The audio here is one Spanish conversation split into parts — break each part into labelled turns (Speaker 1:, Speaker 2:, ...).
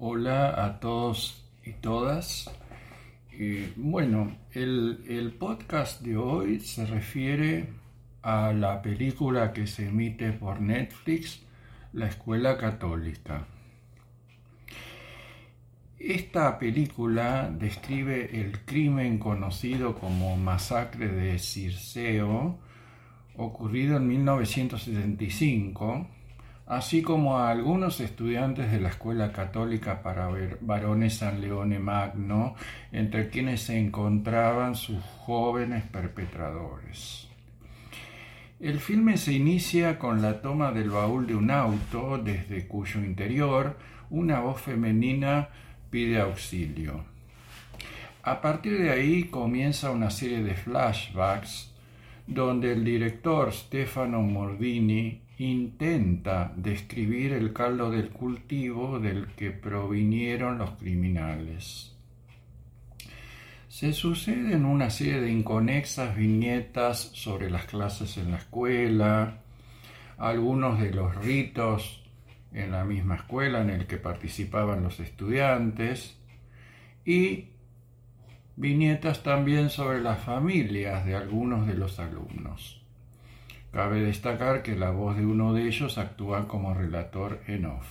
Speaker 1: Hola a todos y todas. Eh, bueno, el, el, podcast de hoy se refiere a la película que se emite por Netflix, La Escuela Católica. Esta película describe el crimen conocido como Masacre de Circeo, ocurrido en 1975 así como a algunos estudiantes de la Escuela Católica para Varones San Leone Magno, entre quienes se encontraban sus jóvenes perpetradores. El filme se inicia con la toma del baúl de un auto, desde cuyo interior una voz femenina pide auxilio. A partir de ahí comienza una serie de flashbacks donde el director Stefano Mordini intenta describir el caldo del cultivo del que provinieron los criminales. Se suceden una serie de inconexas viñetas sobre las clases en la escuela, algunos de los ritos en la misma escuela en el que participaban los estudiantes y viñetas también sobre las familias de algunos de los alumnos. Cabe destacar que la voz de uno de ellos actúa como relator en off.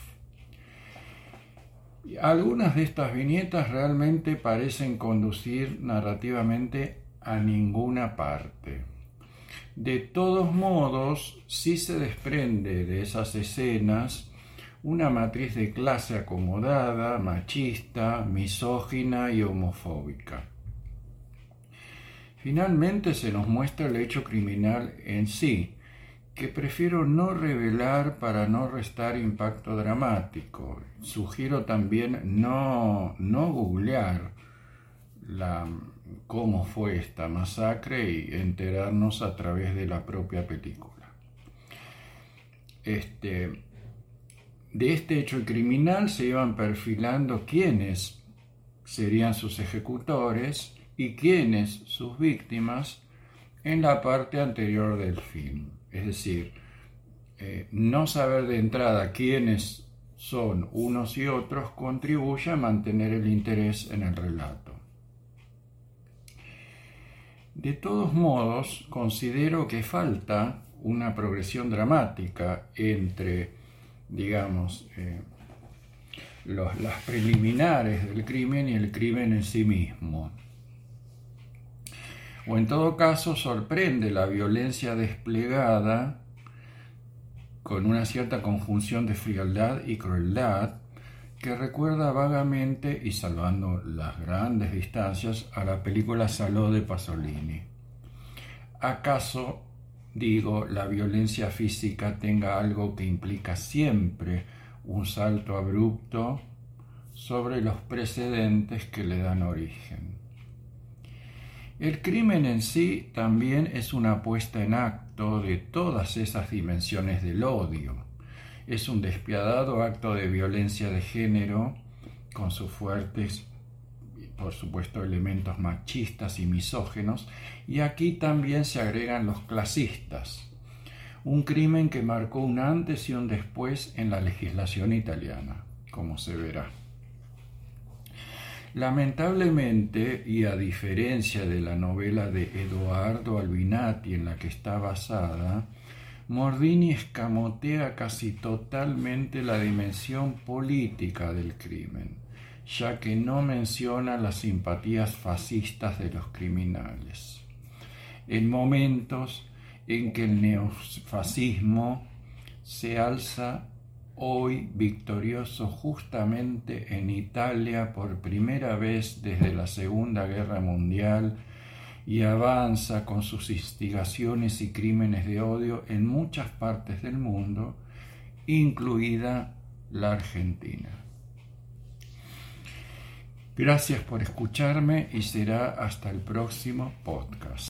Speaker 1: Algunas de estas viñetas realmente parecen conducir narrativamente a ninguna parte. De todos modos, sí se desprende de esas escenas una matriz de clase acomodada, machista, misógina y homofóbica. Finalmente se nos muestra el hecho criminal en sí, que prefiero no revelar para no restar impacto dramático. Sugiero también no, no googlear cómo fue esta masacre y enterarnos a través de la propia película. Este, de este hecho criminal se iban perfilando quiénes serían sus ejecutores y quiénes sus víctimas en la parte anterior del film. Es decir, eh, no saber de entrada quiénes son unos y otros contribuye a mantener el interés en el relato. De todos modos, considero que falta una progresión dramática entre, digamos, eh, las preliminares del crimen y el crimen en sí mismo o en todo caso sorprende la violencia desplegada con una cierta conjunción de frialdad y crueldad que recuerda vagamente y salvando las grandes distancias a la película Saló de Pasolini. ¿Acaso, digo, la violencia física tenga algo que implica siempre un salto abrupto sobre los precedentes que le dan origen? El crimen en sí también es una puesta en acto de todas esas dimensiones del odio. Es un despiadado acto de violencia de género con sus fuertes, por supuesto, elementos machistas y misógenos, y aquí también se agregan los clasistas, un crimen que marcó un antes y un después en la legislación italiana, como se verá. Lamentablemente, y a diferencia de la novela de Edoardo Albinati en la que está basada, Mordini escamotea casi totalmente la dimensión política del crimen, ya que no menciona las simpatías fascistas de los criminales. En momentos en que el neofascismo se alza hoy victorioso justamente en Italia por primera vez desde la Segunda Guerra Mundial y avanza con sus instigaciones y crímenes de odio en muchas partes del mundo, incluida la Argentina. Gracias por escucharme y será hasta el próximo podcast.